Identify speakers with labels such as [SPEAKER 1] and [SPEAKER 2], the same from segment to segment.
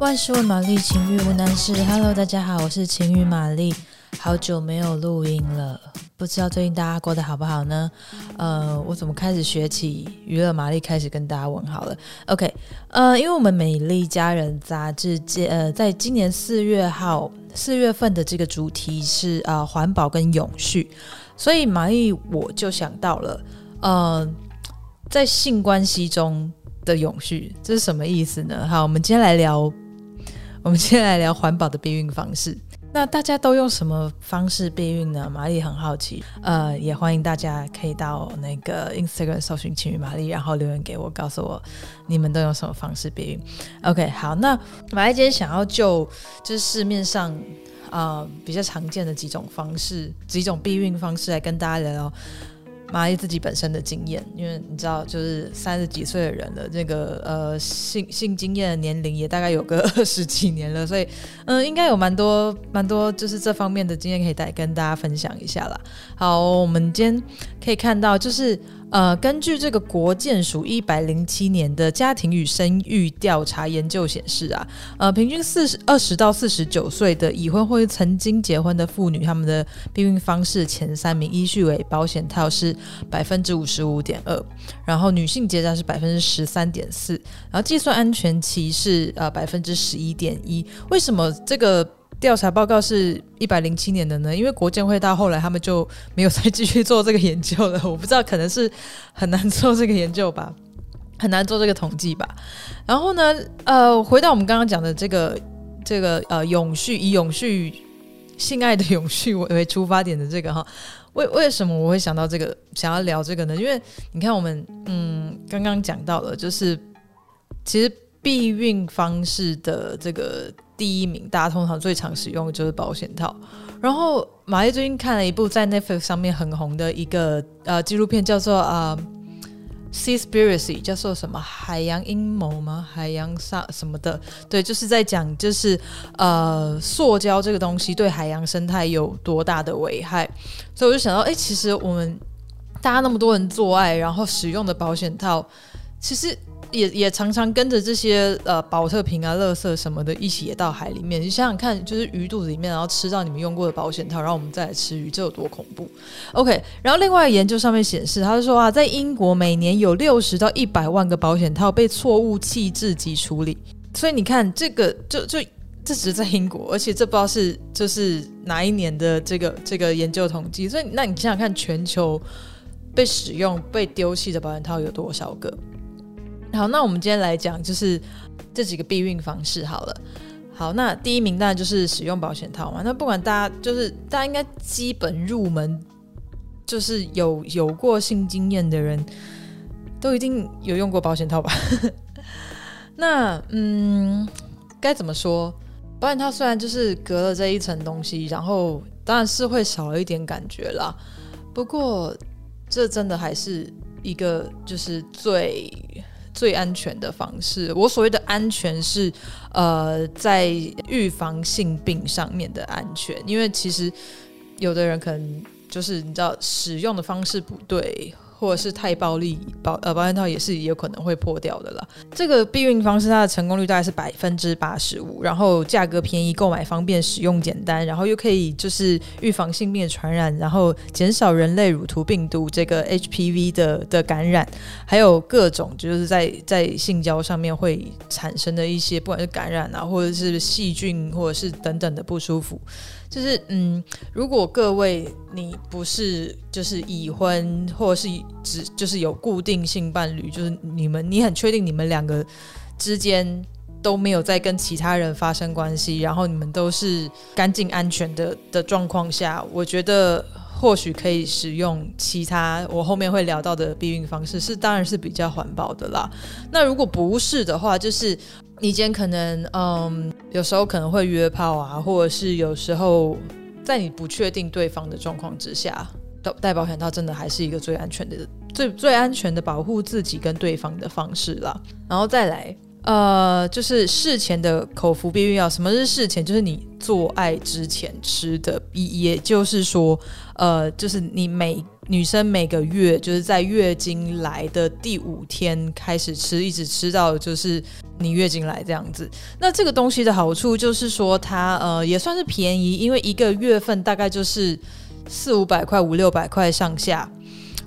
[SPEAKER 1] 万事问玛丽，情欲无难事。Hello，大家好，我是情欲玛丽，好久没有录音了，不知道最近大家过得好不好呢？呃，我怎么开始学起娱乐玛丽，开始跟大家问好了？OK，呃，因为我们美丽佳人杂志，呃，在今年四月号四月份的这个主题是呃环保跟永续，所以玛丽我就想到了，呃，在性关系中的永续，这是什么意思呢？好，我们今天来聊。我们今天来聊环保的避孕方式。那大家都用什么方式避孕呢？玛丽很好奇，呃，也欢迎大家可以到那个 Instagram 搜寻情欲玛丽，然后留言给我，告诉我你们都用什么方式避孕。OK，好，那玛丽今天想要就就是市面上呃比较常见的几种方式，几种避孕方式来跟大家聊聊。蚂蚁自己本身的经验，因为你知道，就是三十几岁的人了，那个呃性性经验的年龄也大概有个 二十几年了，所以嗯，应该有蛮多蛮多就是这方面的经验可以带跟大家分享一下啦。好，我们今天可以看到就是。呃，根据这个国建署一百零七年的家庭与生育调查研究显示啊，呃，平均四十二十到四十九岁的已婚或曾经结婚的妇女，他们的避孕方式前三名依序为保险套是百分之五十五点二，然后女性结扎是百分之十三点四，然后计算安全期是呃百分之十一点一。为什么这个？调查报告是一百零七年的呢，因为国健会到后来他们就没有再继续做这个研究了。我不知道，可能是很难做这个研究吧，很难做这个统计吧。然后呢，呃，回到我们刚刚讲的这个这个呃永续，以永续性爱的永续为为出发点的这个哈，为为什么我会想到这个想要聊这个呢？因为你看我们嗯刚刚讲到了，就是其实避孕方式的这个。第一名，大家通常最常使用的就是保险套。然后，玛丽最近看了一部在 Netflix 上面很红的一个呃纪录片，叫做呃《Seaspiracy》，叫做什么海洋阴谋吗？海洋上什么的？对，就是在讲就是呃塑胶这个东西对海洋生态有多大的危害。所以我就想到，哎，其实我们大家那么多人做爱，然后使用的保险套，其实。也也常常跟着这些呃保特瓶啊、垃圾什么的一起也到海里面。你想想看，就是鱼肚子里面，然后吃到你们用过的保险套，然后我们再来吃鱼，这有多恐怖？OK。然后另外研究上面显示，他就说啊，在英国每年有六十到一百万个保险套被错误弃置及处理。所以你看，这个就就这只是在英国，而且这不知道是就是哪一年的这个这个研究统计。所以那你想想看，全球被使用被丢弃的保险套有多少个？好，那我们今天来讲就是这几个避孕方式好了。好，那第一名当然就是使用保险套嘛。那不管大家就是大家应该基本入门，就是有有过性经验的人都一定有用过保险套吧？那嗯，该怎么说？保险套虽然就是隔了这一层东西，然后当然是会少了一点感觉啦。不过这真的还是一个就是最。最安全的方式，我所谓的安全是，呃，在预防性病上面的安全，因为其实有的人可能就是你知道使用的方式不对。或者是太暴力，保呃保险套也是有可能会破掉的啦。这个避孕方式它的成功率大概是百分之八十五，然后价格便宜，购买方便，使用简单，然后又可以就是预防性病的传染，然后减少人类乳头病毒这个 HPV 的的感染，还有各种就是在在性交上面会产生的一些不管是感染啊，或者是细菌，或者是等等的不舒服。就是嗯，如果各位你不是就是已婚，或者是只就是有固定性伴侣，就是你们你很确定你们两个之间都没有在跟其他人发生关系，然后你们都是干净安全的的状况下，我觉得或许可以使用其他我后面会聊到的避孕方式，是当然是比较环保的啦。那如果不是的话，就是。你今天可能，嗯，有时候可能会约炮啊，或者是有时候在你不确定对方的状况之下，戴保险套真的还是一个最安全的、最最安全的保护自己跟对方的方式啦。然后再来，呃，就是事前的口服避孕药。什么是事前？就是你做爱之前吃的，也就是说，呃，就是你每女生每个月就是在月经来的第五天开始吃，一直吃到就是你月经来这样子。那这个东西的好处就是说它呃也算是便宜，因为一个月份大概就是四五百块、五六百块上下，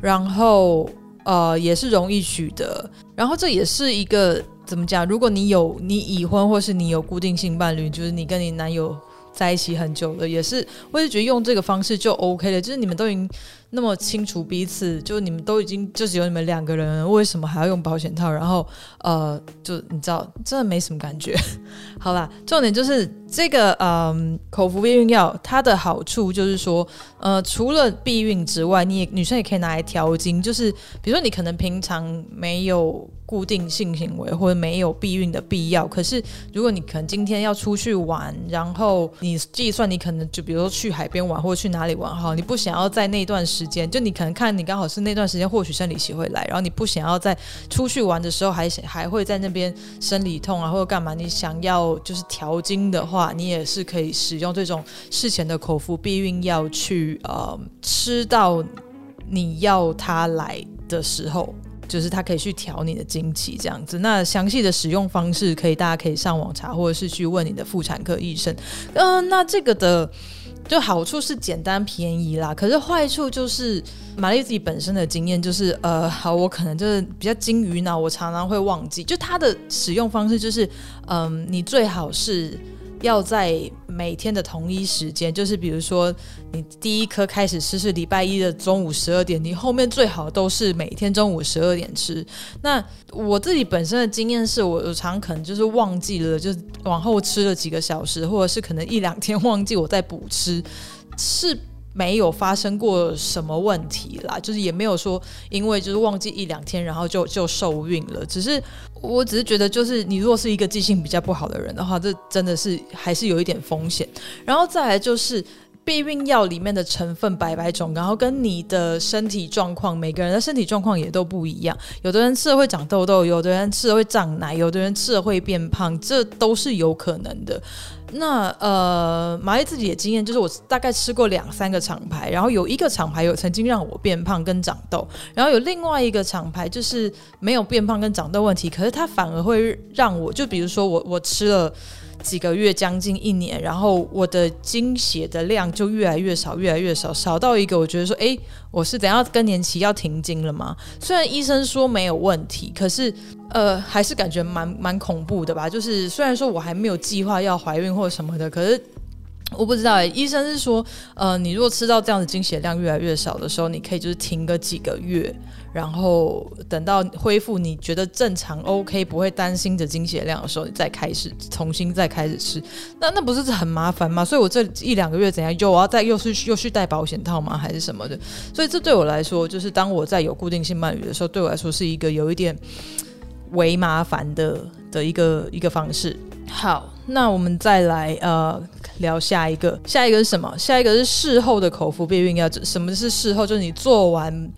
[SPEAKER 1] 然后呃也是容易取得，然后这也是一个怎么讲？如果你有你已婚或是你有固定性伴侣，就是你跟你男友在一起很久了，也是我也觉得用这个方式就 OK 了，就是你们都已经。那么清楚彼此，就你们都已经就只有你们两个人，为什么还要用保险套？然后呃，就你知道，真的没什么感觉。好啦，重点就是这个嗯，口服避孕药，它的好处就是说，呃，除了避孕之外，你也女生也可以拿来调经，就是比如说你可能平常没有固定性行为或者没有避孕的必要，可是如果你可能今天要出去玩，然后你计算你可能就比如说去海边玩或者去哪里玩哈，你不想要在那段时间。就你可能看你刚好是那段时间，或许生理期会来，然后你不想要在出去玩的时候还还会在那边生理痛啊，或者干嘛？你想要就是调经的话，你也是可以使用这种事前的口服避孕药去呃吃到你要它来的时候，就是它可以去调你的经期这样子。那详细的使用方式可以大家可以上网查，或者是去问你的妇产科医生。嗯、那这个的。就好处是简单便宜啦，可是坏处就是玛丽自己本身的经验就是，呃，好，我可能就是比较金鱼脑，我常常会忘记。就它的使用方式就是，嗯，你最好是。要在每天的同一时间，就是比如说你第一颗开始吃是礼拜一的中午十二点，你后面最好都是每天中午十二点吃。那我自己本身的经验是我常可能就是忘记了，就往后吃了几个小时，或者是可能一两天忘记我再补吃，是。没有发生过什么问题啦，就是也没有说因为就是忘记一两天，然后就就受孕了。只是我只是觉得，就是你如果是一个记性比较不好的人的话，这真的是还是有一点风险。然后再来就是。避孕药里面的成分百百种，然后跟你的身体状况，每个人的身体状况也都不一样。有的人吃了会长痘痘，有的人吃了会长奶，有的人吃了会变胖，这都是有可能的。那呃，玛丽自己的经验就是，我大概吃过两三个厂牌，然后有一个厂牌有曾经让我变胖跟长痘，然后有另外一个厂牌就是没有变胖跟长痘问题，可是它反而会让我，就比如说我我吃了。几个月，将近一年，然后我的经血的量就越来越少，越来越少，少到一个我觉得说，诶，我是等下更年期要停经了吗？虽然医生说没有问题，可是呃，还是感觉蛮蛮恐怖的吧。就是虽然说我还没有计划要怀孕或者什么的，可是。我不知道诶，医生是说，呃，你如果吃到这样子经血量越来越少的时候，你可以就是停个几个月，然后等到恢复你觉得正常 OK，不会担心的经血量的时候，你再开始重新再开始吃。那那不是很麻烦吗？所以我这一两个月怎样，就我要再又是又去戴保险套吗？还是什么的？所以这对我来说，就是当我在有固定性伴侣的时候，对我来说是一个有一点为麻烦的的一个一个方式。好，那我们再来呃。聊下一个，下一个是什么？下一个是事后的口服避孕药。什么是事后？就是你做完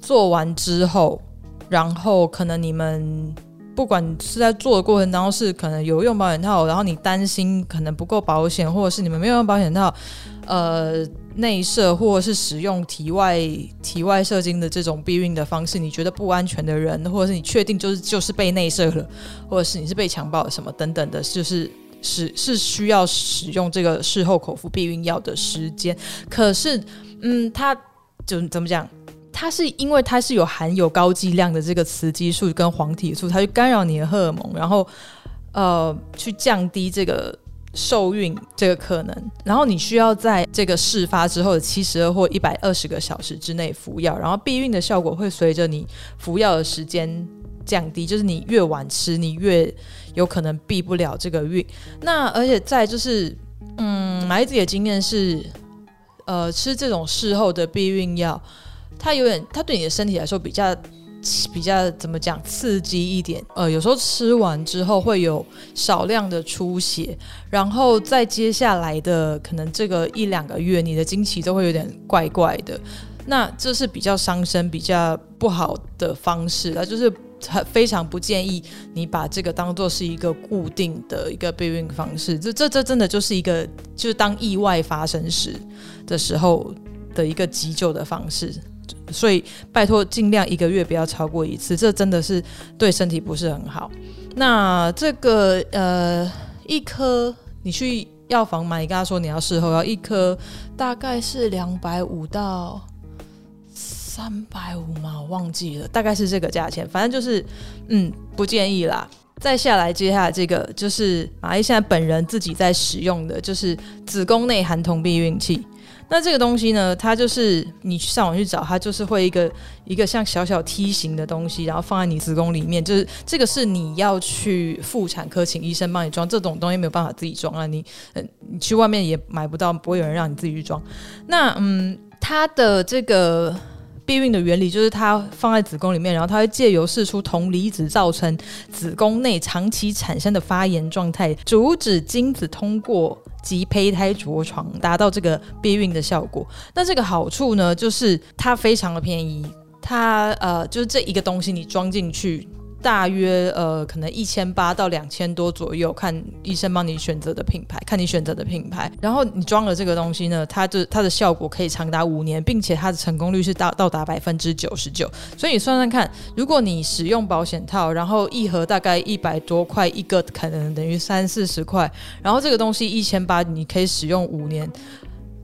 [SPEAKER 1] 做完之后，然后可能你们不管是在做的过程当中是可能有用保险套，然后你担心可能不够保险，或者是你们没有用保险套，呃，内射或者是使用体外体外射精的这种避孕的方式，你觉得不安全的人，或者是你确定就是就是被内射了，或者是你是被强暴了什么等等的，就是。是是需要使用这个事后口服避孕药的时间，可是，嗯，他就怎么讲？它是因为它是有含有高剂量的这个雌激素跟黄体素，它就干扰你的荷尔蒙，然后呃，去降低这个受孕这个可能。然后你需要在这个事发之后的七十二或一百二十个小时之内服药，然后避孕的效果会随着你服药的时间降低，就是你越晚吃，你越有可能避不了这个孕。那而且再就是，嗯，玛丽自己的经验是，呃，吃这种事后的避孕药，它有点，它对你的身体来说比较比较怎么讲，刺激一点。呃，有时候吃完之后会有少量的出血，然后在接下来的可能这个一两个月，你的经期都会有点怪怪的。那这是比较伤身、比较不好的方式，那就是很。非常不建议你把这个当做是一个固定的一个备孕方式，这这这真的就是一个就是当意外发生时的时候的一个急救的方式，所以拜托尽量一个月不要超过一次，这真的是对身体不是很好。那这个呃一颗你去药房买，你跟他说你要事后要一颗，大概是两百五到三百五嘛，我忘记了，大概是这个价钱，反正就是嗯不建议啦。再下来，接下来这个就是马伊现在本人自己在使用的，就是子宫内含铜避孕器。那这个东西呢，它就是你去上网去找，它就是会一个一个像小小梯形的东西，然后放在你子宫里面。就是这个是你要去妇产科请医生帮你装，这种东西没有办法自己装啊，你，你去外面也买不到，不会有人让你自己去装。那嗯，它的这个。避孕的原理就是它放在子宫里面，然后它会借由释出铜离子，造成子宫内长期产生的发炎状态，阻止精子通过及胚胎着床，达到这个避孕的效果。那这个好处呢，就是它非常的便宜，它呃就是这一个东西你装进去。大约呃，可能一千八到两千多左右，看医生帮你选择的品牌，看你选择的品牌。然后你装了这个东西呢，它就它的效果可以长达五年，并且它的成功率是到到达百分之九十九。所以你算算看，如果你使用保险套，然后一盒大概一百多块一个，可能等于三四十块，然后这个东西一千八，你可以使用五年。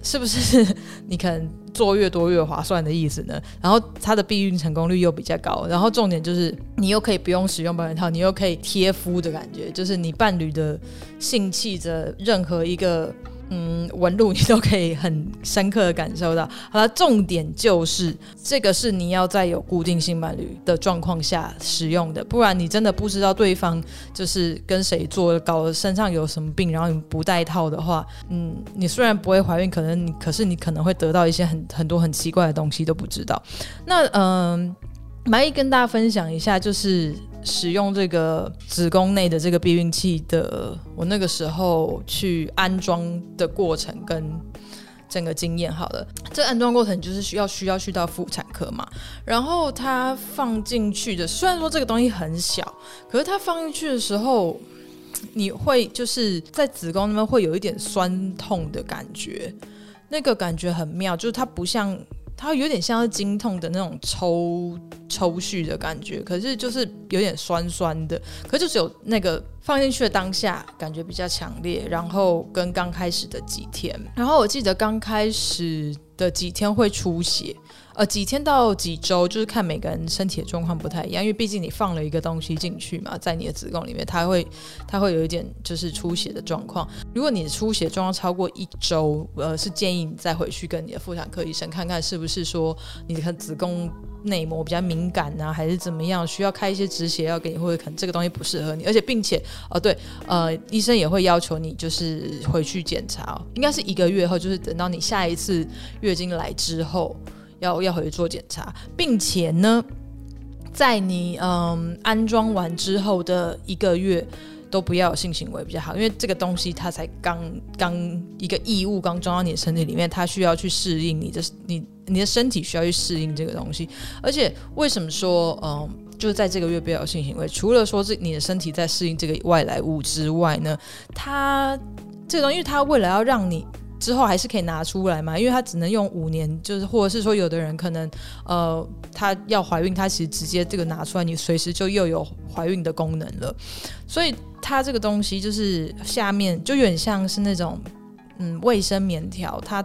[SPEAKER 1] 是不是 你可能做越多越划算的意思呢？然后它的避孕成功率又比较高，然后重点就是你又可以不用使用保险套，你又可以贴肤的感觉，就是你伴侣的性器的任何一个。嗯，纹路你都可以很深刻的感受到。好了，重点就是这个是你要在有固定性伴侣的状况下使用的，不然你真的不知道对方就是跟谁做，搞身上有什么病，然后你不戴套的话，嗯，你虽然不会怀孕，可能你可是你可能会得到一些很很多很奇怪的东西都不知道。那嗯，蛮意跟大家分享一下，就是。使用这个子宫内的这个避孕器的，我那个时候去安装的过程跟整个经验，好了，这安装过程就是需要需要去到妇产科嘛，然后它放进去的，虽然说这个东西很小，可是它放进去的时候，你会就是在子宫那边会有一点酸痛的感觉，那个感觉很妙，就是它不像。它有点像是经痛的那种抽抽搐的感觉，可是就是有点酸酸的，可是就是有那个放进去的当下感觉比较强烈，然后跟刚开始的几天，然后我记得刚开始的几天会出血。呃，几天到几周，就是看每个人身体的状况不太一样，因为毕竟你放了一个东西进去嘛，在你的子宫里面，它会它会有一点就是出血的状况。如果你的出血状况超过一周，呃，是建议你再回去跟你的妇产科医生看看，是不是说你的子宫内膜比较敏感啊，还是怎么样，需要开一些止血药给你，或者可能这个东西不适合你。而且并且，哦对，呃，医生也会要求你就是回去检查，应该是一个月后，就是等到你下一次月经来之后。要要回去做检查，并且呢，在你嗯安装完之后的一个月都不要有性行为比较好，因为这个东西它才刚刚一个异物刚装到你的身体里面，它需要去适应你的你你的身体需要去适应这个东西。而且为什么说嗯就是在这个月不要有性行为？除了说是你的身体在适应这个外来物之外呢，它这个东西，因为它为了要让你。之后还是可以拿出来嘛，因为它只能用五年，就是或者是说有的人可能，呃，他要怀孕，他其实直接这个拿出来，你随时就又有怀孕的功能了。所以它这个东西就是下面就有点像是那种，嗯，卫生棉条，它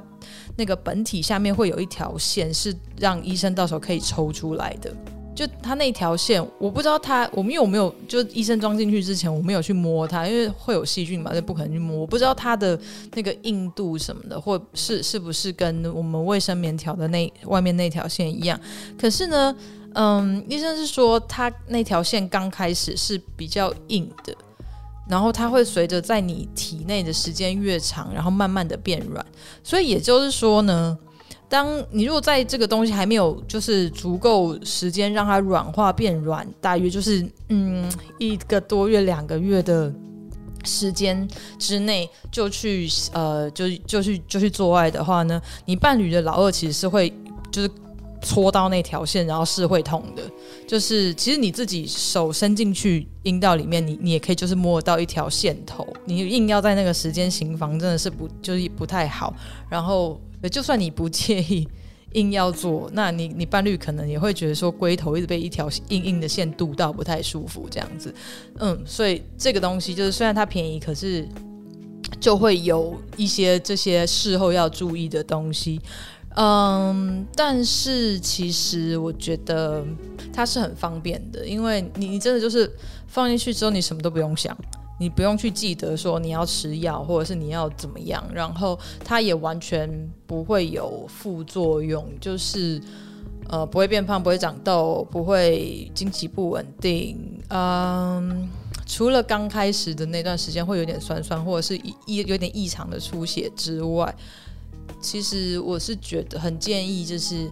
[SPEAKER 1] 那个本体下面会有一条线，是让医生到时候可以抽出来的。就他那条线，我不知道他，我们因为我没有，就医生装进去之前，我没有去摸它，因为会有细菌嘛，就不可能去摸。我不知道它的那个硬度什么的，或是是不是跟我们卫生棉条的那外面那条线一样。可是呢，嗯，医生是说他那条线刚开始是比较硬的，然后它会随着在你体内的时间越长，然后慢慢的变软。所以也就是说呢。当你如果在这个东西还没有就是足够时间让它软化变软，大约就是嗯一个多月两个月的时间之内就去呃就就去就去做爱的话呢，你伴侣的老二其实是会就是戳到那条线，然后是会痛的。就是其实你自己手伸进去阴道里面，你你也可以就是摸到一条线头，你硬要在那个时间行房真的是不就是不太好，然后。就算你不介意硬要做，那你你伴侣可能也会觉得说龟头一直被一条硬硬的线堵到，不太舒服这样子。嗯，所以这个东西就是虽然它便宜，可是就会有一些这些事后要注意的东西。嗯，但是其实我觉得它是很方便的，因为你你真的就是放进去之后，你什么都不用想。你不用去记得说你要吃药，或者是你要怎么样，然后它也完全不会有副作用，就是呃不会变胖，不会长痘，不会经期不稳定。嗯，除了刚开始的那段时间会有点酸酸，或者是异有点异常的出血之外，其实我是觉得很建议，就是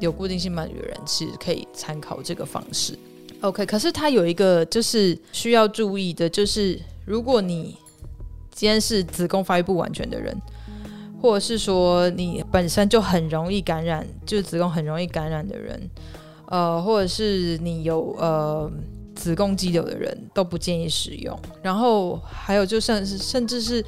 [SPEAKER 1] 有固定性伴侣的人其实可以参考这个方式。OK，可是它有一个就是需要注意的，就是如果你今天是子宫发育不完全的人，或者是说你本身就很容易感染，就是子宫很容易感染的人，呃，或者是你有呃子宫肌瘤的人，都不建议使用。然后还有就甚至甚至是。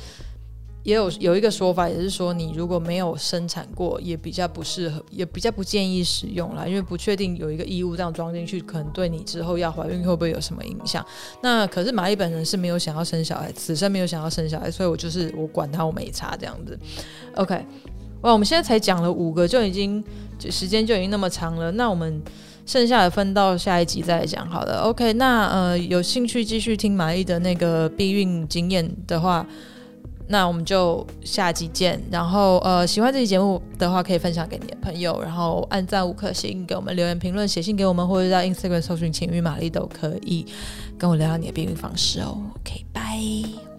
[SPEAKER 1] 也有有一个说法，也是说你如果没有生产过，也比较不适合，也比较不建议使用啦，因为不确定有一个异物这样装进去，可能对你之后要怀孕会不会有什么影响。那可是玛丽本人是没有想要生小孩，此生没有想要生小孩，所以我就是我管他，我没差这样子。OK，哇，我们现在才讲了五个，就已经时间就已经那么长了，那我们剩下的分到下一集再来讲好了。OK，那呃有兴趣继续听玛丽的那个避孕经验的话。那我们就下集见。然后，呃，喜欢这期节目的话，可以分享给你的朋友，然后按赞五颗星，给我们留言评论，写信给我们，或者在 Instagram 搜寻“情欲玛丽”都可以跟我聊聊你的避孕方式哦。OK，拜。